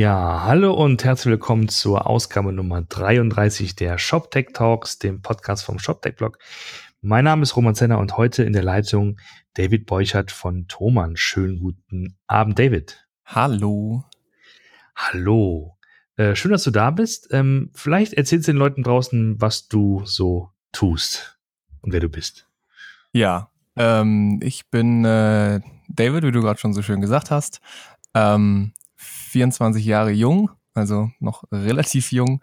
Ja, hallo und herzlich willkommen zur Ausgabe Nummer 33 der ShopTech Talks, dem Podcast vom ShopTech Blog. Mein Name ist Roman Zenner und heute in der Leitung David Beuchert von Thomann. Schönen guten Abend, David. Hallo. Hallo. Äh, schön, dass du da bist. Ähm, vielleicht erzählst du den Leuten draußen, was du so tust und wer du bist. Ja, ähm, ich bin äh, David, wie du gerade schon so schön gesagt hast. Ähm, 24 Jahre jung, also noch relativ jung,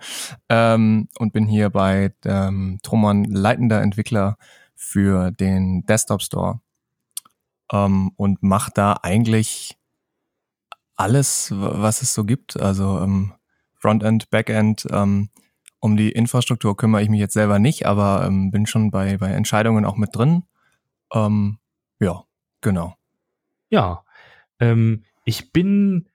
ähm, und bin hier bei ähm, Trumann leitender Entwickler für den Desktop Store ähm, und mache da eigentlich alles, was es so gibt. Also ähm, Frontend, Backend. Ähm, um die Infrastruktur kümmere ich mich jetzt selber nicht, aber ähm, bin schon bei, bei Entscheidungen auch mit drin. Ähm, ja, genau. Ja, ähm, ich bin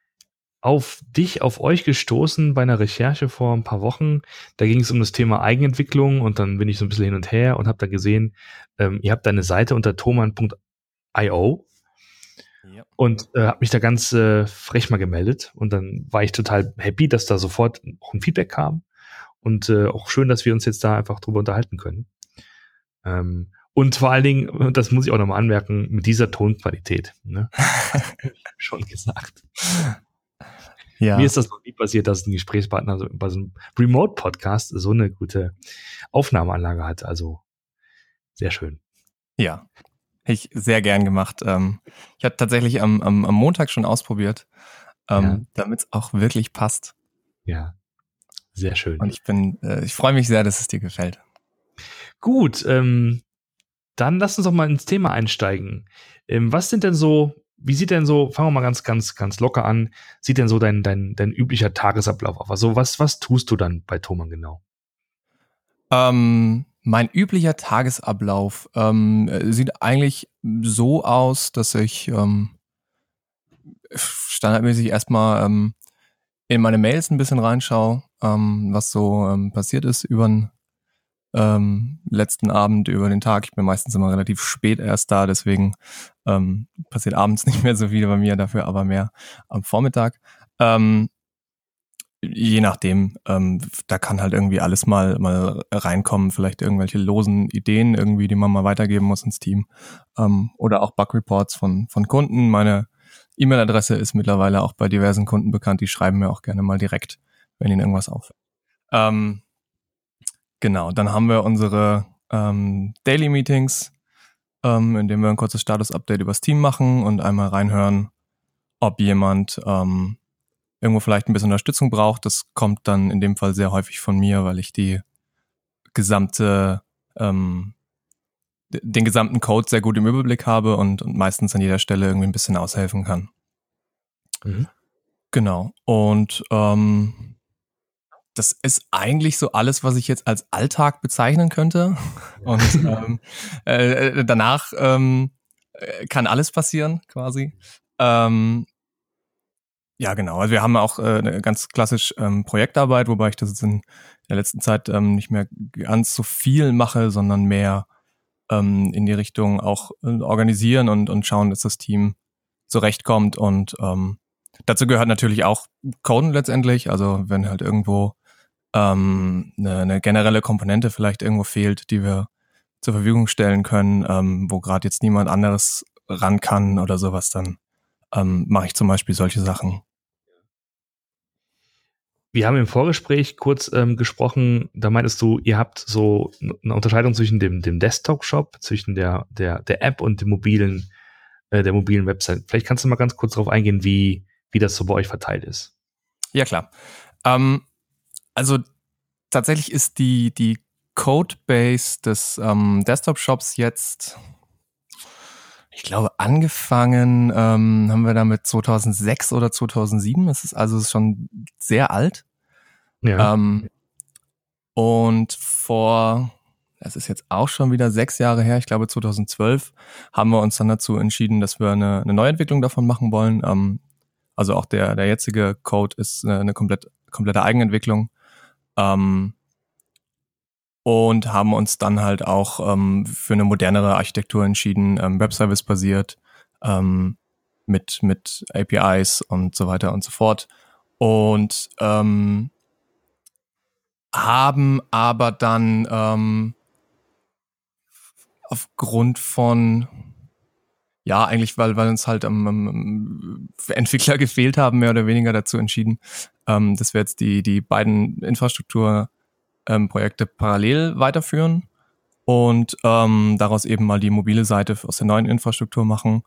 auf dich, auf euch gestoßen bei einer Recherche vor ein paar Wochen. Da ging es um das Thema Eigenentwicklung und dann bin ich so ein bisschen hin und her und habe da gesehen, ähm, ihr habt eine Seite unter thoman.io ja. und äh, habe mich da ganz äh, frech mal gemeldet und dann war ich total happy, dass da sofort auch ein Feedback kam und äh, auch schön, dass wir uns jetzt da einfach drüber unterhalten können. Ähm, und vor allen Dingen, das muss ich auch nochmal anmerken, mit dieser Tonqualität. Ne? Schon gesagt. Ja. Mir ist das noch nie passiert, dass ein Gesprächspartner so, bei so einem Remote-Podcast so eine gute Aufnahmeanlage hat. Also sehr schön. Ja, ich sehr gern gemacht. Ähm, ich hatte tatsächlich am, am, am Montag schon ausprobiert, ähm, ja. damit es auch wirklich passt. Ja, sehr schön. Und ich bin, äh, ich freue mich sehr, dass es dir gefällt. Gut, ähm, dann lass uns doch mal ins Thema einsteigen. Ähm, was sind denn so wie sieht denn so, fangen wir mal ganz, ganz, ganz locker an, sieht denn so dein, dein, dein üblicher Tagesablauf auf? Also was, was tust du dann bei Thomann genau? Ähm, mein üblicher Tagesablauf ähm, sieht eigentlich so aus, dass ich ähm, standardmäßig erstmal ähm, in meine Mails ein bisschen reinschaue, ähm, was so ähm, passiert ist über den ähm, letzten Abend über den Tag. Ich bin meistens immer relativ spät erst da, deswegen ähm, passiert abends nicht mehr so viel bei mir, dafür aber mehr am Vormittag. Ähm, je nachdem, ähm, da kann halt irgendwie alles mal, mal reinkommen, vielleicht irgendwelche losen Ideen irgendwie, die man mal weitergeben muss ins Team. Ähm, oder auch Bug-Reports von, von Kunden. Meine E-Mail-Adresse ist mittlerweile auch bei diversen Kunden bekannt, die schreiben mir auch gerne mal direkt, wenn ihnen irgendwas auffällt. Ähm, Genau, dann haben wir unsere ähm, Daily Meetings, ähm, in denen wir ein kurzes Status-Update übers Team machen und einmal reinhören, ob jemand ähm, irgendwo vielleicht ein bisschen Unterstützung braucht. Das kommt dann in dem Fall sehr häufig von mir, weil ich die gesamte ähm, den gesamten Code sehr gut im Überblick habe und, und meistens an jeder Stelle irgendwie ein bisschen aushelfen kann. Mhm. Genau. Und ähm, das ist eigentlich so alles, was ich jetzt als Alltag bezeichnen könnte. Und ähm, äh, äh, danach ähm, äh, kann alles passieren, quasi. Ähm, ja, genau. Also wir haben auch äh, eine ganz klassisch ähm, Projektarbeit, wobei ich das jetzt in der letzten Zeit ähm, nicht mehr ganz so viel mache, sondern mehr ähm, in die Richtung auch äh, organisieren und, und schauen, dass das Team zurechtkommt. Und ähm, dazu gehört natürlich auch Coden letztendlich. Also wenn halt irgendwo ähm, eine, eine generelle Komponente vielleicht irgendwo fehlt, die wir zur Verfügung stellen können, ähm, wo gerade jetzt niemand anderes ran kann oder sowas, dann ähm, mache ich zum Beispiel solche Sachen. Wir haben im Vorgespräch kurz ähm, gesprochen, da meintest du, ihr habt so eine Unterscheidung zwischen dem, dem Desktop-Shop, zwischen der, der, der App und dem mobilen, äh, der mobilen Website. Vielleicht kannst du mal ganz kurz darauf eingehen, wie, wie das so bei euch verteilt ist. Ja, klar. Ähm, also tatsächlich ist die, die Codebase des ähm, Desktop-Shops jetzt, ich glaube, angefangen ähm, haben wir damit 2006 oder 2007. Es ist also schon sehr alt. Ja. Ähm, und vor, das ist jetzt auch schon wieder sechs Jahre her, ich glaube 2012, haben wir uns dann dazu entschieden, dass wir eine, eine Neuentwicklung davon machen wollen. Ähm, also auch der, der jetzige Code ist eine, eine komplett, komplette Eigenentwicklung. Ähm, und haben uns dann halt auch ähm, für eine modernere Architektur entschieden, ähm, Webservice-basiert, ähm, mit, mit APIs und so weiter und so fort. und ähm, haben aber dann ähm, aufgrund von ja, eigentlich, weil, weil uns halt ähm, ähm, Entwickler gefehlt haben, mehr oder weniger dazu entschieden, ähm, dass wir jetzt die, die beiden Infrastrukturprojekte ähm, parallel weiterführen und ähm, daraus eben mal die mobile Seite aus der neuen Infrastruktur machen,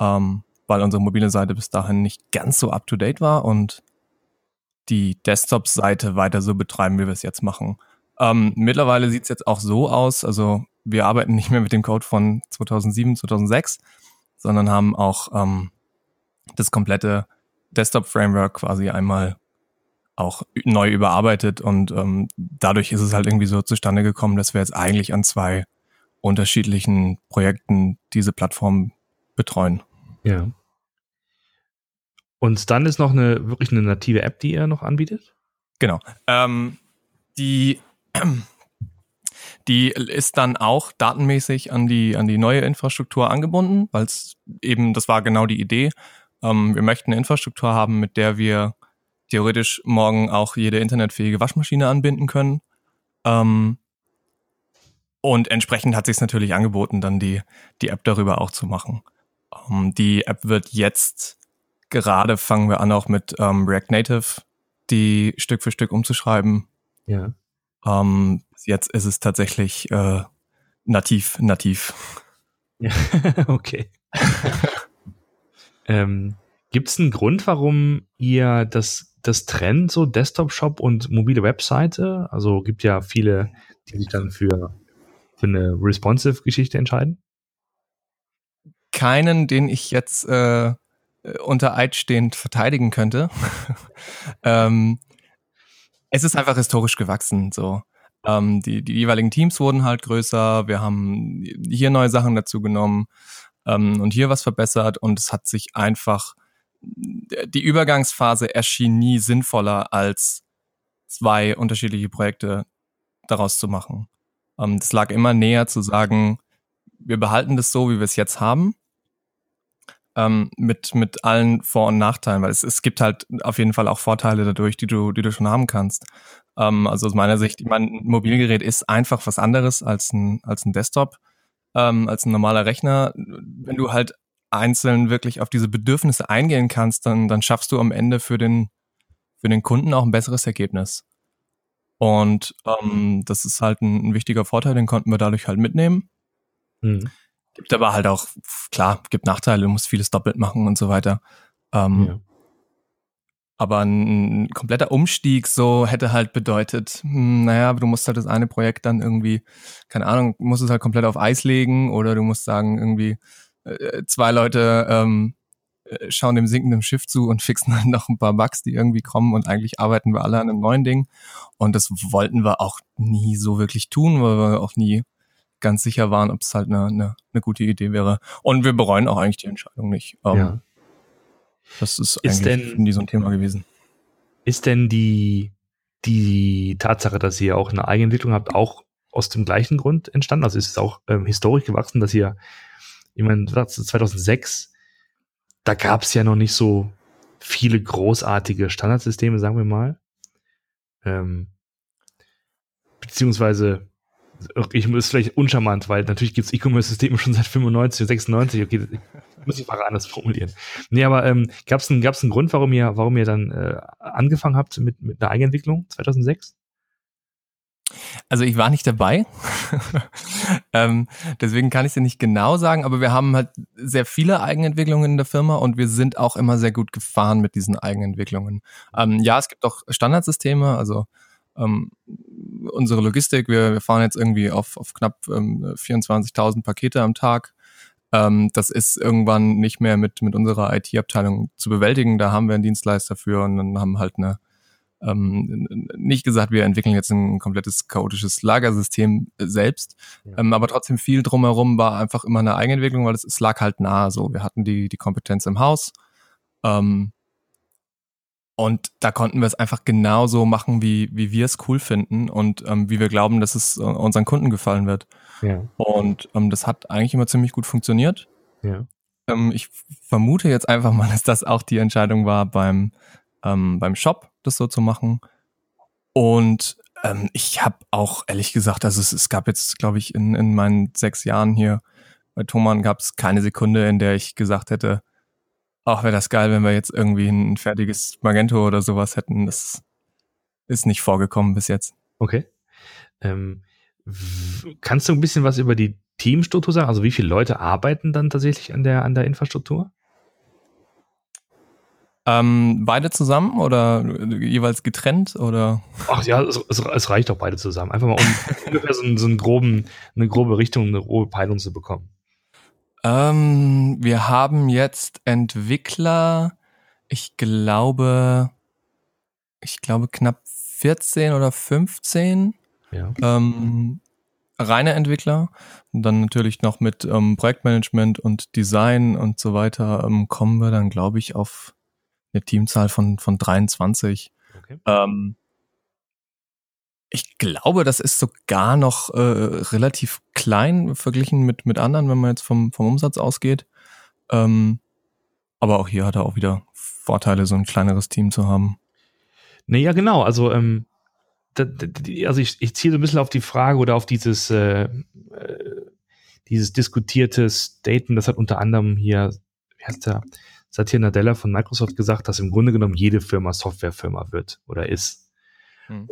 ähm, weil unsere mobile Seite bis dahin nicht ganz so up-to-date war und die Desktop-Seite weiter so betreiben, wie wir es jetzt machen. Ähm, mittlerweile sieht es jetzt auch so aus, also wir arbeiten nicht mehr mit dem Code von 2007, 2006, sondern haben auch ähm, das komplette Desktop-Framework quasi einmal auch neu überarbeitet und ähm, dadurch ist es halt irgendwie so zustande gekommen, dass wir jetzt eigentlich an zwei unterschiedlichen Projekten diese Plattform betreuen. Ja. Und dann ist noch eine wirklich eine native App, die ihr noch anbietet? Genau. Ähm, die die ist dann auch datenmäßig an die, an die neue Infrastruktur angebunden, weil es eben, das war genau die Idee. Ähm, wir möchten eine Infrastruktur haben, mit der wir theoretisch morgen auch jede internetfähige Waschmaschine anbinden können. Ähm, und entsprechend hat sich es natürlich angeboten, dann die, die App darüber auch zu machen. Ähm, die App wird jetzt gerade fangen wir an, auch mit ähm, React Native die Stück für Stück umzuschreiben. Ja. Ähm, jetzt ist es tatsächlich äh, nativ, nativ. Ja, okay. ähm, Gibt es einen Grund, warum ihr das, das trennt, so Desktop-Shop und mobile Webseite? Also gibt ja viele, die sich dann für, für eine responsive-Geschichte entscheiden. Keinen, den ich jetzt äh, unter Eid stehend verteidigen könnte. ähm, es ist einfach historisch gewachsen. So, ähm, die, die jeweiligen Teams wurden halt größer. Wir haben hier neue Sachen dazu genommen ähm, und hier was verbessert und es hat sich einfach die Übergangsphase erschien nie sinnvoller als zwei unterschiedliche Projekte daraus zu machen. Ähm, das lag immer näher zu sagen, wir behalten das so, wie wir es jetzt haben ähm, mit, mit allen Vor- und Nachteilen, weil es, es gibt halt auf jeden Fall auch Vorteile dadurch, die du, die du schon haben kannst. Ähm, also aus meiner Sicht, ich meine, ein Mobilgerät ist einfach was anderes als ein, als ein Desktop, ähm, als ein normaler Rechner. Wenn du halt einzeln wirklich auf diese Bedürfnisse eingehen kannst, dann, dann schaffst du am Ende für den, für den Kunden auch ein besseres Ergebnis. Und ähm, das ist halt ein, ein wichtiger Vorteil, den konnten wir dadurch halt mitnehmen. Mhm. Gibt aber halt auch, klar, gibt Nachteile, du musst vieles doppelt machen und so weiter. Ähm, ja. Aber ein kompletter Umstieg so hätte halt bedeutet, hm, naja, du musst halt das eine Projekt dann irgendwie, keine Ahnung, musst es halt komplett auf Eis legen oder du musst sagen, irgendwie äh, zwei Leute ähm, äh, schauen dem sinkenden Schiff zu und fixen dann noch ein paar Bugs, die irgendwie kommen und eigentlich arbeiten wir alle an einem neuen Ding. Und das wollten wir auch nie so wirklich tun, weil wir auch nie ganz sicher waren, ob es halt eine, eine, eine gute Idee wäre. Und wir bereuen auch eigentlich die Entscheidung nicht. Ähm, ja. Das ist, ist eigentlich denn, nie so ein Thema gewesen. Ist denn die, die Tatsache, dass ihr auch eine Eigenentwicklung habt, auch aus dem gleichen Grund entstanden? Also ist es auch ähm, historisch gewachsen, dass ihr, ich meine, 2006, da gab es ja noch nicht so viele großartige Standardsysteme, sagen wir mal. Ähm, beziehungsweise ich ist vielleicht uncharmant, weil natürlich gibt es E-Commerce-Systeme schon seit 95, 96, okay, muss ich mal anders formulieren. Nee, aber ähm, gab es einen, gab's einen Grund, warum ihr, warum ihr dann äh, angefangen habt mit, mit einer Eigenentwicklung 2006? Also ich war nicht dabei, ähm, deswegen kann ich dir nicht genau sagen, aber wir haben halt sehr viele Eigenentwicklungen in der Firma und wir sind auch immer sehr gut gefahren mit diesen Eigenentwicklungen. Ähm, ja, es gibt auch Standardsysteme, also ähm, unsere Logistik, wir, wir fahren jetzt irgendwie auf, auf knapp ähm, 24.000 Pakete am Tag. Ähm, das ist irgendwann nicht mehr mit, mit unserer IT-Abteilung zu bewältigen. Da haben wir einen Dienstleister für und dann haben halt eine, ähm, nicht gesagt, wir entwickeln jetzt ein komplettes chaotisches Lagersystem selbst, ja. ähm, aber trotzdem viel drumherum war einfach immer eine Eigenentwicklung, weil es, es lag halt nahe so. Wir hatten die, die Kompetenz im Haus. Ähm, und da konnten wir es einfach genauso machen, wie, wie wir es cool finden und ähm, wie wir glauben, dass es äh, unseren Kunden gefallen wird. Ja. Und ähm, das hat eigentlich immer ziemlich gut funktioniert. Ja. Ähm, ich vermute jetzt einfach mal, dass das auch die Entscheidung war beim, ähm, beim Shop das so zu machen. Und ähm, ich habe auch ehrlich gesagt, also es, es gab jetzt, glaube ich, in, in meinen sechs Jahren hier bei Thomann gab es keine Sekunde, in der ich gesagt hätte, ach, wäre das geil, wenn wir jetzt irgendwie ein fertiges Magento oder sowas hätten. Das ist nicht vorgekommen bis jetzt. Okay. Ähm, kannst du ein bisschen was über die Teamstruktur sagen? Also wie viele Leute arbeiten dann tatsächlich an der, an der Infrastruktur? Ähm, beide zusammen oder jeweils getrennt oder? Ach ja, es, es reicht auch beide zusammen. Einfach mal um ungefähr so, so einen groben, eine grobe Richtung, eine grobe Peilung zu bekommen. Ähm, wir haben jetzt Entwickler, ich glaube, ich glaube knapp 14 oder 15. Ja. Ähm, reine Entwickler. Und dann natürlich noch mit ähm, Projektmanagement und Design und so weiter ähm, kommen wir dann, glaube ich, auf eine Teamzahl von, von 23. Okay. Ähm, ich glaube, das ist sogar noch äh, relativ klein verglichen mit, mit anderen, wenn man jetzt vom, vom Umsatz ausgeht. Ähm, aber auch hier hat er auch wieder Vorteile, so ein kleineres Team zu haben. Nee, ja, genau. Also, ähm, da, da, also ich, ich ziele so ein bisschen auf die Frage oder auf dieses, äh, äh, dieses diskutierte Statement, das hat unter anderem hier, wie heißt der, Satya Nadella von Microsoft gesagt, dass im Grunde genommen jede Firma Softwarefirma wird oder ist. Hm.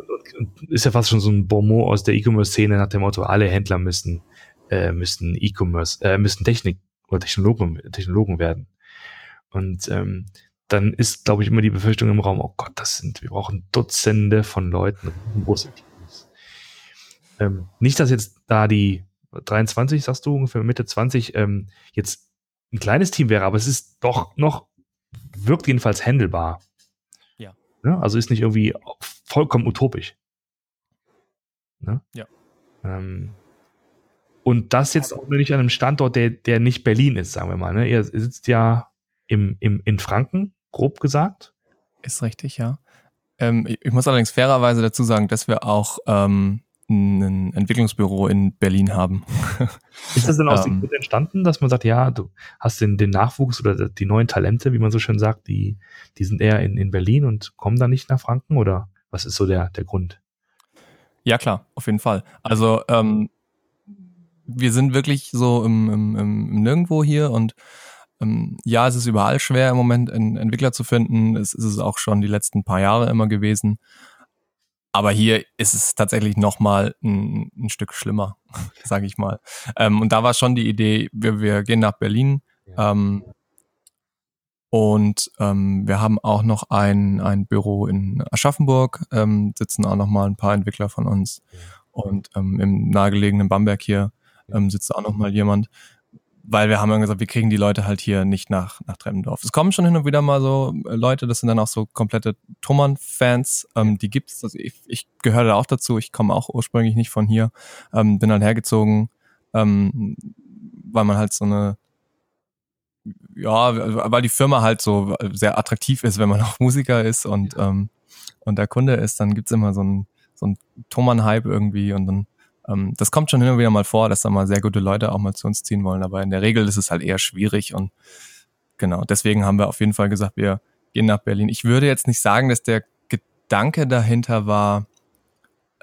Ist ja fast schon so ein Bonmot aus der E-Commerce-Szene nach dem Motto, alle Händler müssen, äh, müssen E-Commerce, äh, müssen Technik oder Technologen, Technologen werden. Und ähm, dann ist, glaube ich, immer die Befürchtung im Raum, oh Gott, das sind, wir brauchen Dutzende von Leuten. Ähm, nicht, dass jetzt da die 23, sagst du, ungefähr Mitte 20, ähm, jetzt ein kleines Team wäre, aber es ist doch noch, wirkt jedenfalls handelbar. Ne? Also ist nicht irgendwie vollkommen utopisch. Ne? Ja. Ähm, und das jetzt auch nicht an einem Standort, der, der nicht Berlin ist, sagen wir mal. Ne? Ihr sitzt ja im, im, in Franken, grob gesagt. Ist richtig, ja. Ähm, ich muss allerdings fairerweise dazu sagen, dass wir auch ähm, ein Entwicklungsbüro in Berlin haben. Ist das denn aus dem ähm, entstanden, dass man sagt, ja, du hast den, den Nachwuchs oder die neuen Talente, wie man so schön sagt, die, die sind eher in, in Berlin und kommen dann nicht nach Franken oder was ist so der, der Grund? Ja, klar, auf jeden Fall. Also ähm, wir sind wirklich so im, im, im Nirgendwo hier und ähm, ja, es ist überall schwer im Moment, einen Entwickler zu finden. Es ist es auch schon die letzten paar Jahre immer gewesen. Aber hier ist es tatsächlich noch mal ein, ein Stück schlimmer, sage ich mal. Ähm, und da war schon die Idee, wir, wir gehen nach Berlin. Ja. Ähm, und ähm, wir haben auch noch ein, ein Büro in Aschaffenburg, ähm, sitzen auch noch mal ein paar Entwickler von uns. Ja. Und ähm, im nahegelegenen Bamberg hier ähm, sitzt auch noch mal jemand weil wir haben dann gesagt, wir kriegen die Leute halt hier nicht nach, nach Tremmendorf. Es kommen schon hin und wieder mal so äh, Leute, das sind dann auch so komplette Trummern-Fans, ähm, die gibt's. Also ich, ich gehöre da auch dazu, ich komme auch ursprünglich nicht von hier, ähm, bin dann hergezogen, ähm, weil man halt so eine ja, weil die Firma halt so sehr attraktiv ist, wenn man auch Musiker ist und, ähm, und der Kunde ist, dann gibt's immer so ein so ein Thomann-Hype irgendwie und dann ähm, das kommt schon hin und wieder mal vor, dass da mal sehr gute Leute auch mal zu uns ziehen wollen, aber in der Regel ist es halt eher schwierig und genau, deswegen haben wir auf jeden Fall gesagt, wir gehen nach Berlin. Ich würde jetzt nicht sagen, dass der Gedanke dahinter war,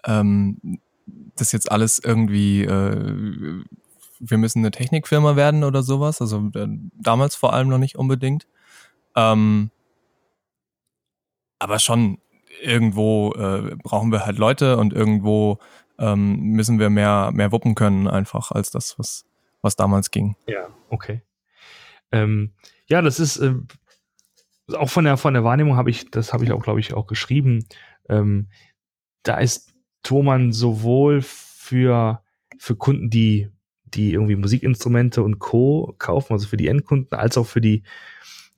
ähm, das jetzt alles irgendwie, äh, wir müssen eine Technikfirma werden oder sowas, also äh, damals vor allem noch nicht unbedingt. Ähm, aber schon irgendwo äh, brauchen wir halt Leute und irgendwo ähm, müssen wir mehr, mehr wuppen können einfach als das, was, was damals ging. Ja, okay. Ähm, ja, das ist äh, auch von der, von der Wahrnehmung habe ich, das habe ich auch, glaube ich, auch geschrieben. Ähm, da ist Thomann sowohl für, für Kunden, die, die irgendwie Musikinstrumente und Co. kaufen, also für die Endkunden, als auch für die,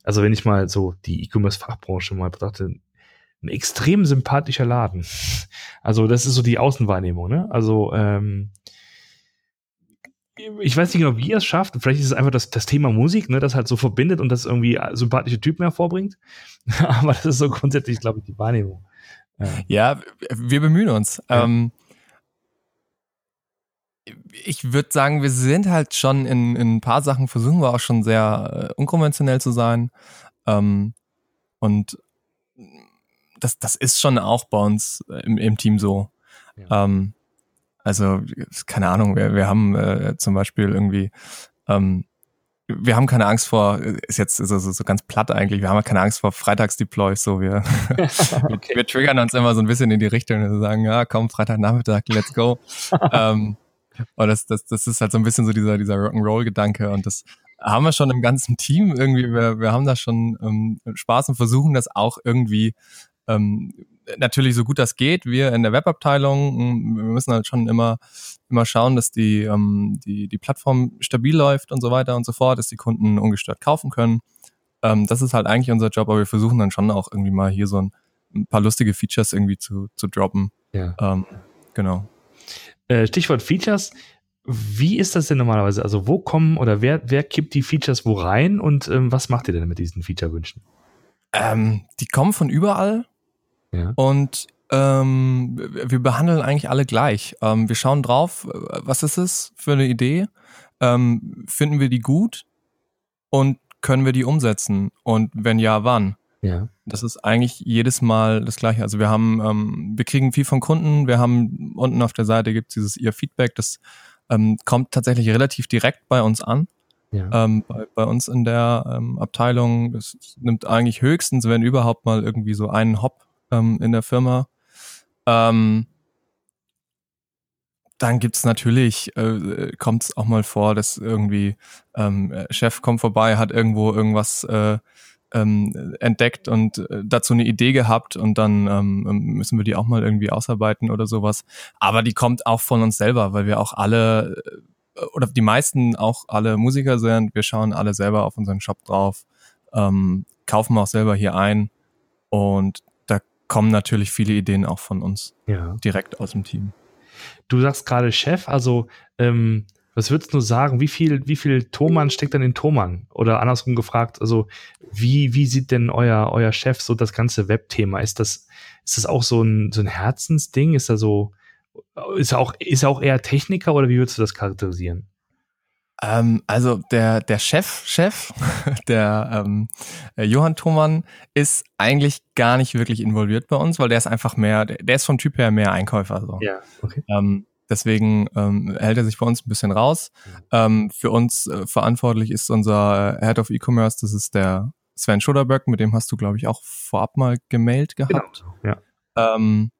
also wenn ich mal so die E-Commerce-Fachbranche mal betrachte, ein extrem sympathischer Laden. Also das ist so die Außenwahrnehmung, ne? Also ähm, ich weiß nicht genau, wie er es schafft. Vielleicht ist es einfach das, das Thema Musik, ne, das halt so verbindet und das irgendwie sympathische Typen hervorbringt. Aber das ist so grundsätzlich, glaube ich, die Wahrnehmung. Ja, wir bemühen uns. Ja. Ähm, ich würde sagen, wir sind halt schon in, in ein paar Sachen versuchen wir auch schon sehr äh, unkonventionell zu sein. Ähm, und das, das ist schon auch bei uns im, im Team so. Ja. Ähm, also, keine Ahnung, wir, wir haben äh, zum Beispiel irgendwie, ähm, wir haben keine Angst vor, ist jetzt so, so, so ganz platt eigentlich, wir haben keine Angst vor Freitagsdeploys, so wir, okay. wir triggern uns immer so ein bisschen in die Richtung und sagen, ja, komm, Freitagnachmittag, let's go. ähm, und das, das, das ist halt so ein bisschen so dieser, dieser Rock'n'Roll-Gedanke und das haben wir schon im ganzen Team irgendwie, wir, wir haben da schon ähm, Spaß und versuchen das auch irgendwie ähm, natürlich so gut das geht. Wir in der Webabteilung, hm, wir müssen halt schon immer immer schauen, dass die, ähm, die, die Plattform stabil läuft und so weiter und so fort, dass die Kunden ungestört kaufen können. Ähm, das ist halt eigentlich unser Job, aber wir versuchen dann schon auch irgendwie mal hier so ein, ein paar lustige Features irgendwie zu, zu droppen. Ja. Ähm, genau. Äh, Stichwort Features. Wie ist das denn normalerweise? Also wo kommen oder wer, wer kippt die Features wo rein und ähm, was macht ihr denn mit diesen Feature-Wünschen? Ähm, die kommen von überall. Ja. Und ähm, wir behandeln eigentlich alle gleich. Ähm, wir schauen drauf, was ist es für eine Idee? Ähm, finden wir die gut? Und können wir die umsetzen? Und wenn ja, wann? Ja. Das ist eigentlich jedes Mal das Gleiche. Also wir haben, ähm, wir kriegen viel von Kunden. Wir haben unten auf der Seite gibt es dieses ihr Feedback. Das ähm, kommt tatsächlich relativ direkt bei uns an. Ja. Ähm, bei, bei, uns in der ähm, Abteilung, das nimmt eigentlich höchstens, wenn überhaupt mal irgendwie so einen Hop ähm, in der Firma. Ähm, dann gibt's natürlich, äh, kommt es auch mal vor, dass irgendwie ähm, Chef kommt vorbei, hat irgendwo irgendwas äh, ähm, entdeckt und äh, dazu eine Idee gehabt und dann ähm, müssen wir die auch mal irgendwie ausarbeiten oder sowas. Aber die kommt auch von uns selber, weil wir auch alle äh, oder die meisten auch alle Musiker sind. Wir schauen alle selber auf unseren Shop drauf, ähm, kaufen auch selber hier ein und kommen natürlich viele Ideen auch von uns ja. direkt aus dem Team. Du sagst gerade Chef, also ähm, was würdest du sagen, wie viel, wie viel Thomann steckt denn in Thomann? Oder andersrum gefragt, also wie, wie sieht denn euer, euer Chef so das ganze Webthema? Ist das, ist das auch so ein, so ein Herzensding? Ist er so, ist er auch, ist er auch eher Techniker oder wie würdest du das charakterisieren? Ähm, also der, der Chef, Chef, der ähm, äh, Johann Thomann ist eigentlich gar nicht wirklich involviert bei uns, weil der ist einfach mehr, der, der ist vom Typ her mehr Einkäufer. So. Ja, okay. Ähm, deswegen ähm, hält er sich bei uns ein bisschen raus. Ähm, für uns äh, verantwortlich ist unser Head of E-Commerce, das ist der Sven Schoderberg, mit dem hast du, glaube ich, auch vorab mal gemailt gehabt. Genau. Ja. Ähm,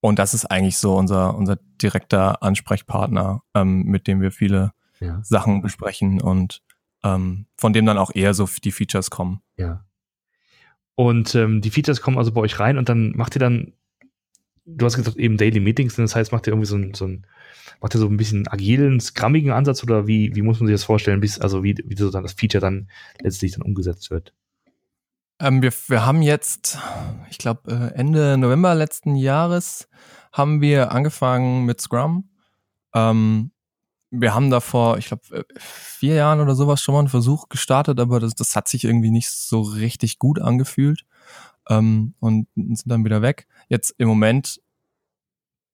und das ist eigentlich so unser, unser direkter Ansprechpartner, ähm, mit dem wir viele ja. Sachen besprechen und ähm, von dem dann auch eher so die Features kommen. Ja. Und ähm, die Features kommen also bei euch rein und dann macht ihr dann, du hast gesagt eben Daily Meetings, das heißt, macht ihr irgendwie so ein, so ein macht ihr so ein bisschen agilen, scrummigen Ansatz oder wie, wie muss man sich das vorstellen, bis, also wie, wie so dann das Feature dann letztlich dann umgesetzt wird? Ähm, wir, wir haben jetzt, ich glaube, äh, Ende November letzten Jahres haben wir angefangen mit Scrum. Ähm, wir haben da vor, ich glaube, äh, vier Jahren oder sowas schon mal einen Versuch gestartet, aber das, das hat sich irgendwie nicht so richtig gut angefühlt ähm, und sind dann wieder weg. Jetzt im Moment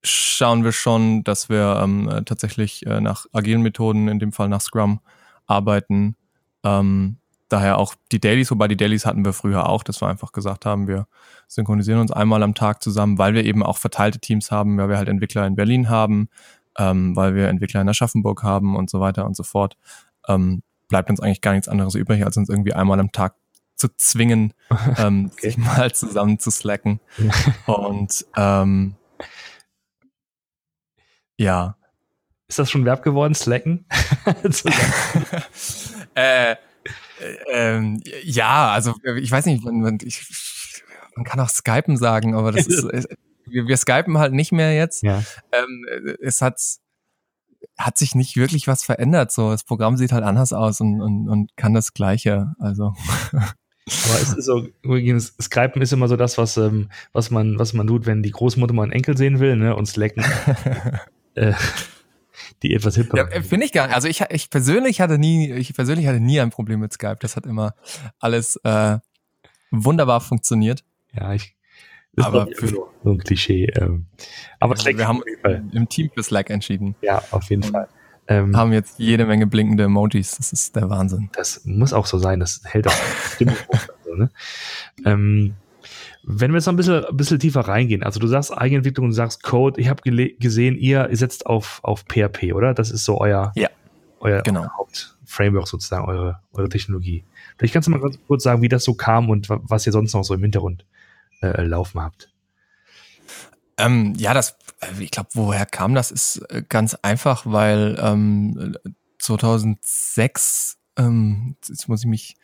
schauen wir schon, dass wir ähm, tatsächlich äh, nach agilen Methoden, in dem Fall nach Scrum, arbeiten. Ähm, daher auch die Dailies, wobei die Dailies hatten wir früher auch, dass wir einfach gesagt haben, wir synchronisieren uns einmal am Tag zusammen, weil wir eben auch verteilte Teams haben, weil wir halt Entwickler in Berlin haben, ähm, weil wir Entwickler in Aschaffenburg haben und so weiter und so fort, ähm, bleibt uns eigentlich gar nichts anderes übrig, als uns irgendwie einmal am Tag zu zwingen, ähm, okay. sich mal zusammen zu slacken. und ähm, ja. Ist das schon Verb geworden, slacken? äh, äh, ähm, ja, also ich weiß nicht, man, man, ich, man kann auch Skypen sagen, aber das ist, wir, wir skypen halt nicht mehr jetzt. Ja. Ähm, es hat, hat sich nicht wirklich was verändert. So, das Programm sieht halt anders aus und, und, und kann das Gleiche. Also. Aber es ist so, übrigens, Skypen ist immer so das, was, ähm, was man, was man tut, wenn die Großmutter mal einen Enkel sehen will, ne, und Slacken. äh, die etwas hipper. Ja, Finde ich gar nicht. Also ich, ich persönlich hatte nie, ich persönlich hatte nie ein Problem mit Skype. Das hat immer alles äh, wunderbar funktioniert. Ja, ich, ist aber für so ein Klischee. Ähm. Aber ja, wir haben im Team für Slack entschieden. Ja, auf jeden Fall. Ähm, haben jetzt jede Menge blinkende Emojis. Das ist der Wahnsinn. Das muss auch so sein. Das hält auch Stimmung hoch. Also, ne? ähm, Wenn wir jetzt noch ein bisschen, ein bisschen tiefer reingehen, also du sagst Eigenentwicklung, du sagst Code, ich habe gesehen, ihr setzt auf, auf PHP, oder? Das ist so euer, ja, euer, genau. euer Hauptframework sozusagen, eure, eure Technologie. Vielleicht kannst du mal ganz kurz sagen, wie das so kam und was ihr sonst noch so im Hintergrund äh, laufen habt. Ähm, ja, das, äh, ich glaube, woher kam das, ist äh, ganz einfach, weil ähm, 2006, ähm, jetzt muss ich mich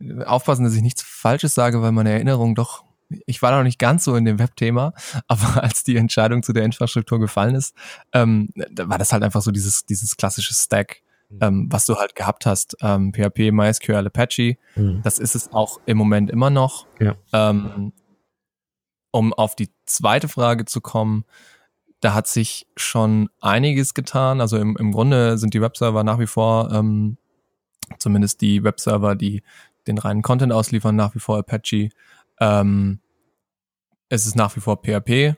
äh, aufpassen, dass ich nichts Falsches sage, weil meine Erinnerung doch, ich war noch nicht ganz so in dem Webthema, aber als die Entscheidung zu der Infrastruktur gefallen ist, ähm, da war das halt einfach so dieses, dieses klassische Stack, mhm. ähm, was du halt gehabt hast, ähm, PHP, MySQL, Apache. Mhm. Das ist es auch im Moment immer noch. Ja. Ähm, um auf die zweite Frage zu kommen, da hat sich schon einiges getan. Also im, im Grunde sind die Webserver nach wie vor, ähm, zumindest die Webserver, die den reinen Content ausliefern, nach wie vor Apache. Ähm, es ist nach wie vor PHP.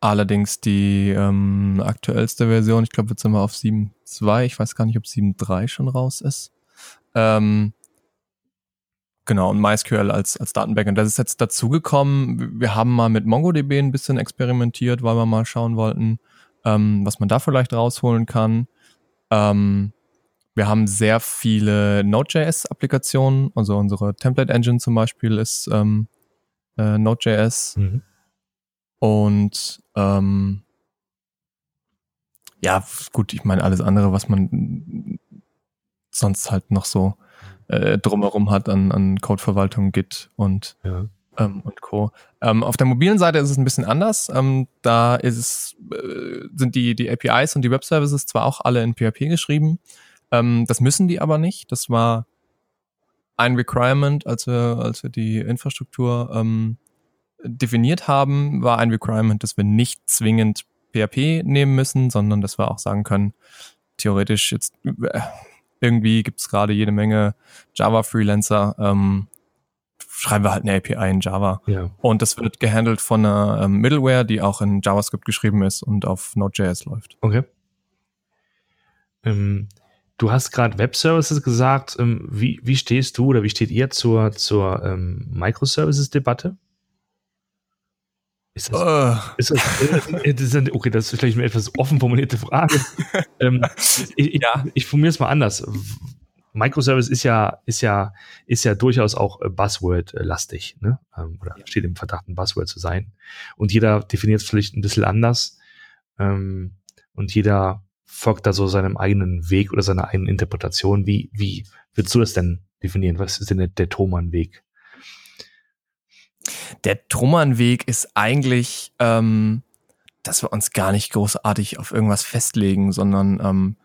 Allerdings die ähm, aktuellste Version, ich glaube, jetzt sind wir auf 7.2. Ich weiß gar nicht, ob 7.3 schon raus ist. Ähm, Genau, und MySQL als, als Datenbackend. Das ist jetzt dazugekommen. Wir haben mal mit MongoDB ein bisschen experimentiert, weil wir mal schauen wollten, ähm, was man da vielleicht rausholen kann. Ähm, wir haben sehr viele Node.js-Applikationen. Also unsere Template Engine zum Beispiel ist ähm, äh, Node.js. Mhm. Und ähm, ja, gut, ich meine, alles andere, was man sonst halt noch so äh, drumherum hat an, an Codeverwaltung, Git und, ja. ähm, und Co. Ähm, auf der mobilen Seite ist es ein bisschen anders. Ähm, da ist es, äh, sind die, die APIs und die Web-Services zwar auch alle in PHP geschrieben, ähm, das müssen die aber nicht. Das war ein Requirement, als wir, als wir die Infrastruktur ähm, definiert haben, war ein Requirement, dass wir nicht zwingend PHP nehmen müssen, sondern dass wir auch sagen können, theoretisch jetzt äh, irgendwie gibt es gerade jede Menge Java-Freelancer. Ähm, schreiben wir halt eine API in Java. Ja. Und das wird gehandelt von einer ähm, Middleware, die auch in JavaScript geschrieben ist und auf Node.js läuft. Okay. Ähm, du hast gerade Web-Services gesagt. Ähm, wie, wie stehst du oder wie steht ihr zur, zur ähm, Microservices-Debatte? Ist das, uh. ist das, äh, das ist, okay, das ist vielleicht eine etwas offen formulierte Frage. ähm, ich, ja. ich formuliere es mal anders. Microservice ist ja, ist ja, ist ja durchaus auch äh, Buzzword-lastig, ne? Ähm, oder steht im Verdacht, ein Buzzword zu sein. Und jeder definiert es vielleicht ein bisschen anders. Ähm, und jeder folgt da so seinem eigenen Weg oder seiner eigenen Interpretation. Wie, wie würdest du das denn definieren? Was ist denn der, der Thomann-Weg? Der Trummernweg ist eigentlich, ähm, dass wir uns gar nicht großartig auf irgendwas festlegen, sondern ähm,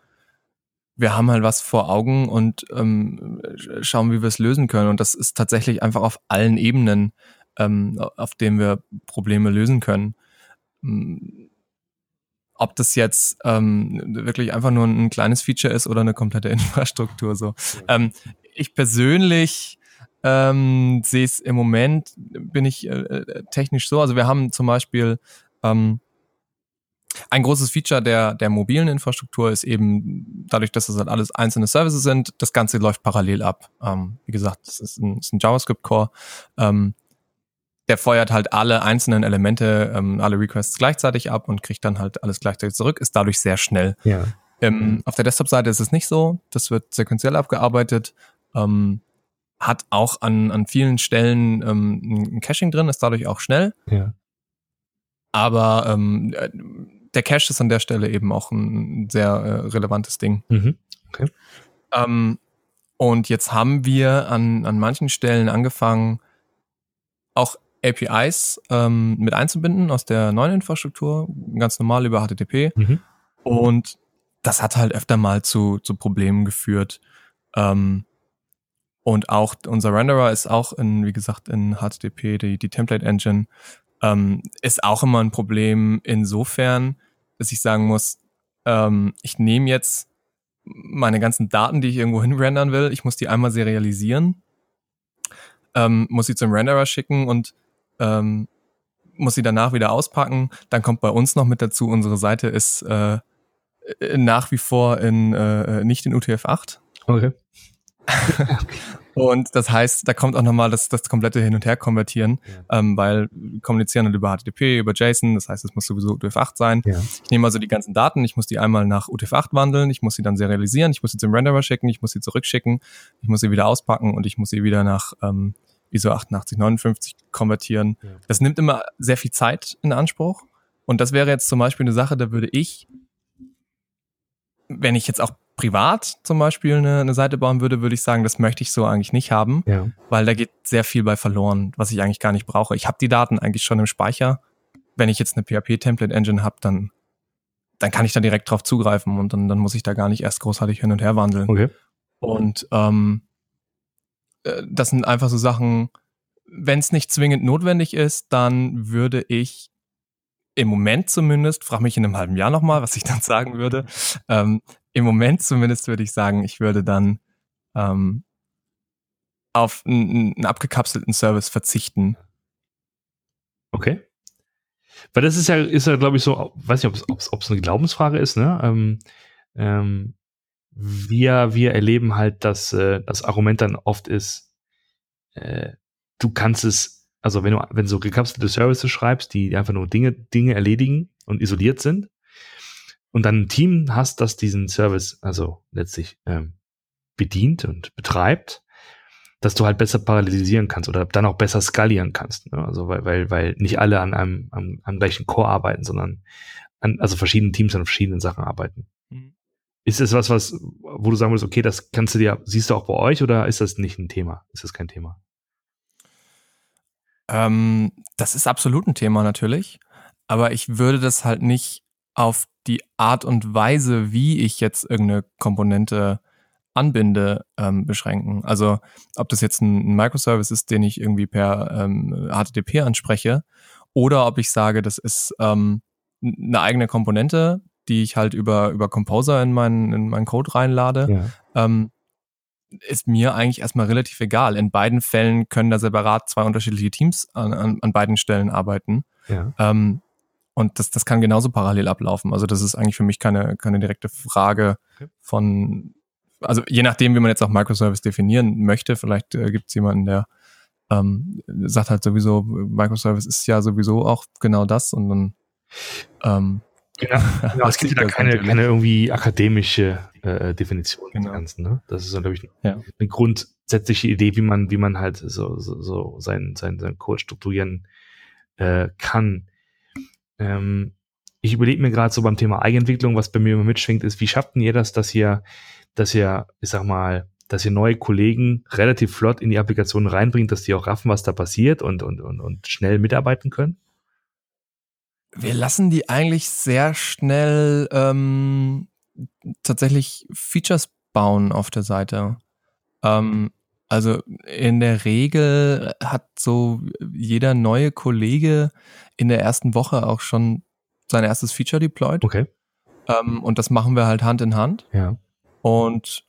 wir haben halt was vor Augen und ähm, schauen, wie wir es lösen können. Und das ist tatsächlich einfach auf allen Ebenen, ähm, auf denen wir Probleme lösen können. Mm, ob das jetzt ähm, wirklich einfach nur ein kleines Feature ist oder eine komplette Infrastruktur. So, ähm, ich persönlich ähm, sehe es im Moment, bin ich äh, äh, technisch so. Also wir haben zum Beispiel ähm, ein großes Feature der, der mobilen Infrastruktur ist eben dadurch, dass es halt alles einzelne Services sind, das Ganze läuft parallel ab. Ähm, wie gesagt, das ist ein, ein JavaScript-Core. Ähm, der feuert halt alle einzelnen Elemente, ähm, alle Requests gleichzeitig ab und kriegt dann halt alles gleichzeitig zurück, ist dadurch sehr schnell. Ja. Ähm, auf der Desktop-Seite ist es nicht so. Das wird sequenziell abgearbeitet. Ähm, hat auch an, an vielen Stellen ähm, ein Caching drin, ist dadurch auch schnell. Ja. Aber ähm, der Cache ist an der Stelle eben auch ein sehr äh, relevantes Ding. Mhm. Okay. Ähm, und jetzt haben wir an, an manchen Stellen angefangen, auch APIs ähm, mit einzubinden aus der neuen Infrastruktur, ganz normal über HTTP. Mhm. Und das hat halt öfter mal zu, zu Problemen geführt. Ähm, und auch unser Renderer ist auch in, wie gesagt, in HTTP, die, die Template Engine, ähm, ist auch immer ein Problem insofern, dass ich sagen muss, ähm, ich nehme jetzt meine ganzen Daten, die ich irgendwo hin rendern will, ich muss die einmal serialisieren, ähm, muss sie zum Renderer schicken und ähm, muss sie danach wieder auspacken. Dann kommt bei uns noch mit dazu, unsere Seite ist äh, nach wie vor in äh, nicht in UTF-8. Okay. Und das heißt, da kommt auch nochmal das, das komplette Hin- und Her-Konvertieren, ja. ähm, weil wir kommunizieren halt über HTTP, über JSON, das heißt, es muss sowieso UTF-8 sein. Ja. Ich nehme also die ganzen Daten, ich muss die einmal nach UTF-8 wandeln, ich muss sie dann serialisieren, ich muss sie zum Renderer schicken, ich muss sie zurückschicken, ich muss sie wieder auspacken und ich muss sie wieder nach ähm, ISO 8859 konvertieren. Ja. Das nimmt immer sehr viel Zeit in Anspruch. Und das wäre jetzt zum Beispiel eine Sache, da würde ich, wenn ich jetzt auch privat zum Beispiel eine, eine Seite bauen würde, würde ich sagen, das möchte ich so eigentlich nicht haben, ja. weil da geht sehr viel bei verloren, was ich eigentlich gar nicht brauche. Ich habe die Daten eigentlich schon im Speicher. Wenn ich jetzt eine PHP-Template-Engine habe, dann, dann kann ich da direkt drauf zugreifen und dann, dann muss ich da gar nicht erst großartig hin und her wandeln. Okay. Und ähm, äh, das sind einfach so Sachen, wenn es nicht zwingend notwendig ist, dann würde ich im Moment zumindest, frag mich in einem halben Jahr nochmal, was ich dann sagen würde, ähm, im Moment zumindest würde ich sagen, ich würde dann ähm, auf einen, einen abgekapselten Service verzichten. Okay. Weil das ist ja, ist ja, glaube ich, so, weiß nicht, ob es eine Glaubensfrage ist, ne? Ähm, ähm, wir, wir erleben halt, dass äh, das Argument dann oft ist, äh, du kannst es, also wenn du, wenn du so gekapselte Services schreibst, die einfach nur Dinge, Dinge erledigen und isoliert sind, und dann ein Team hast, das diesen Service also letztlich ähm, bedient und betreibt, dass du halt besser parallelisieren kannst oder dann auch besser skalieren kannst. Ne? Also weil, weil, weil nicht alle an einem am, am gleichen Core arbeiten, sondern an, also verschiedene Teams an verschiedenen Sachen arbeiten. Mhm. Ist es was, was, wo du sagen würdest, okay, das kannst du dir, siehst du auch bei euch oder ist das nicht ein Thema? Ist das kein Thema? Ähm, das ist absolut ein Thema natürlich, aber ich würde das halt nicht auf die Art und Weise, wie ich jetzt irgendeine Komponente anbinde, ähm, beschränken. Also ob das jetzt ein, Microservice ist, den ich irgendwie per ähm, HTTP anspreche, oder ob ich sage, das ist ähm, eine eigene Komponente, die ich halt über, über Composer in meinen, in meinen Code reinlade, ja. ähm, ist mir eigentlich erstmal relativ egal. In beiden Fällen können da separat zwei unterschiedliche Teams an, an, an beiden Stellen arbeiten. Ja. Ähm, und das, das kann genauso parallel ablaufen. Also das ist eigentlich für mich keine, keine direkte Frage okay. von, also je nachdem, wie man jetzt auch Microservice definieren möchte, vielleicht äh, gibt es jemanden, der ähm, sagt halt sowieso, Microservice ist ja sowieso auch genau das und dann ähm, Genau, genau es gibt ja keine, keine irgendwie akademische äh, Definition genau. des Ganzen. Ne? Das ist, glaube ich, ja. eine grundsätzliche Idee, wie man, wie man halt so, so, so sein, sein, sein Code strukturieren äh, kann. Ähm, ich überlege mir gerade so beim Thema Eigenentwicklung, was bei mir immer mitschwingt, ist, wie schafft ihr das, dass ihr, dass ihr, ich sag mal, dass ihr neue Kollegen relativ flott in die Applikation reinbringt, dass die auch raffen, was da passiert und, und, und, und schnell mitarbeiten können? Wir lassen die eigentlich sehr schnell ähm, tatsächlich Features bauen auf der Seite. Ähm, also in der Regel hat so jeder neue Kollege in der ersten Woche auch schon sein erstes Feature deployed. Okay. Ähm, und das machen wir halt Hand in Hand. Ja. Und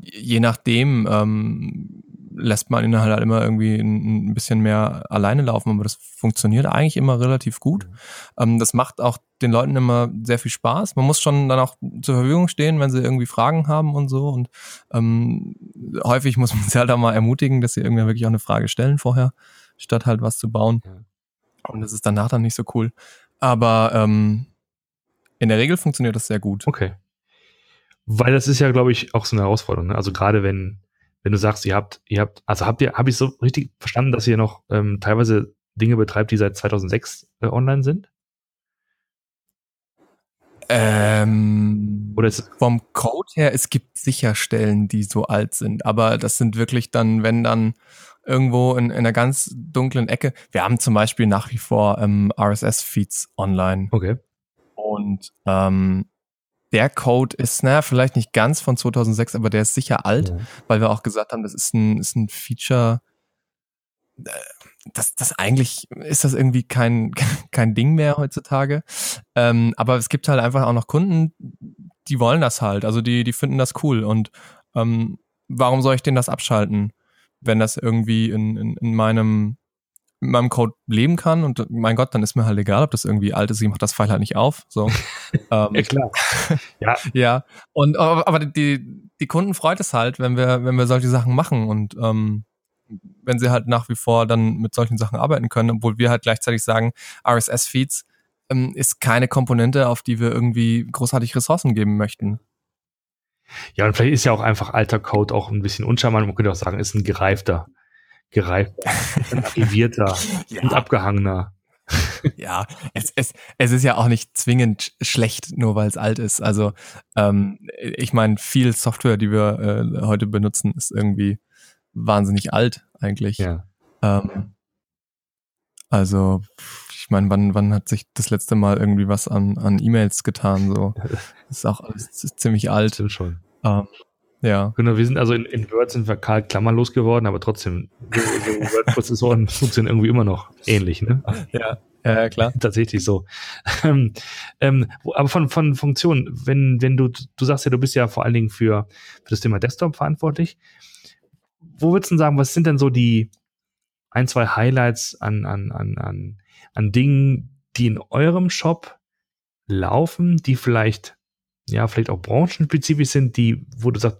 je nachdem ähm, lässt man ihn halt immer irgendwie ein, bisschen mehr alleine laufen, aber das funktioniert eigentlich immer relativ gut. Mhm. Ähm, das macht auch den Leuten immer sehr viel Spaß. Man muss schon dann auch zur Verfügung stehen, wenn sie irgendwie Fragen haben und so. Und ähm, häufig muss man sie halt auch mal ermutigen, dass sie irgendwie wirklich auch eine Frage stellen vorher, statt halt was zu bauen. Und das ist danach dann nicht so cool. Aber ähm, in der Regel funktioniert das sehr gut. Okay. Weil das ist ja, glaube ich, auch so eine Herausforderung. Ne? Also gerade wenn, wenn du sagst, ihr habt, ihr habt, also habt ihr, habe ich so richtig verstanden, dass ihr noch ähm, teilweise Dinge betreibt, die seit 2006 äh, online sind? Ähm, Oder ist vom Code her, es gibt sicher Stellen, die so alt sind, aber das sind wirklich dann, wenn dann irgendwo in, in einer ganz dunklen Ecke. Wir haben zum Beispiel nach wie vor ähm, RSS-Feeds online. Okay. Und ähm, der Code ist, naja, vielleicht nicht ganz von 2006, aber der ist sicher alt, ja. weil wir auch gesagt haben, das ist ein, ist ein Feature, äh, das, das eigentlich ist das irgendwie kein, kein Ding mehr heutzutage. Ähm, aber es gibt halt einfach auch noch Kunden, die wollen das halt. Also die, die finden das cool. Und ähm, warum soll ich denen das abschalten, wenn das irgendwie in, in, in meinem mit meinem Code leben kann und mein Gott, dann ist mir halt egal, ob das irgendwie alt ist, ich mach das Pfeil halt nicht auf. So. ähm, ja, klar. ja. ja. Und aber, aber die, die Kunden freut es halt, wenn wir, wenn wir solche Sachen machen und ähm, wenn sie halt nach wie vor dann mit solchen Sachen arbeiten können, obwohl wir halt gleichzeitig sagen, RSS-Feeds ähm, ist keine Komponente, auf die wir irgendwie großartig Ressourcen geben möchten. Ja, und vielleicht ist ja auch einfach alter Code auch ein bisschen uncharmant. Man könnte auch sagen, ist ein gereifter, gereifter, arrivierter ja. und abgehangener. ja, es, es, es ist ja auch nicht zwingend schlecht, nur weil es alt ist. Also ähm, ich meine, viel Software, die wir äh, heute benutzen, ist irgendwie wahnsinnig alt eigentlich. Ja. Ähm, also ich meine, wann, wann hat sich das letzte Mal irgendwie was an, an E-Mails getan? So, das ist auch alles ziemlich alt. Stimmt schon. Ähm, ja. Genau, wir sind also in, in Word sind wir Karl klammerlos geworden, aber trotzdem, so, so Word-Prozessoren funktionieren irgendwie immer noch ähnlich, ne? Ja, ja, klar. Tatsächlich so. Ähm, ähm, aber von, von Funktionen, wenn, wenn du, du sagst ja, du bist ja vor allen Dingen für, für das Thema Desktop verantwortlich. Wo würdest du sagen, was sind denn so die ein, zwei Highlights an, an, an, an, an Dingen, die in eurem Shop laufen, die vielleicht, ja, vielleicht auch branchenspezifisch sind, die, wo du sagst,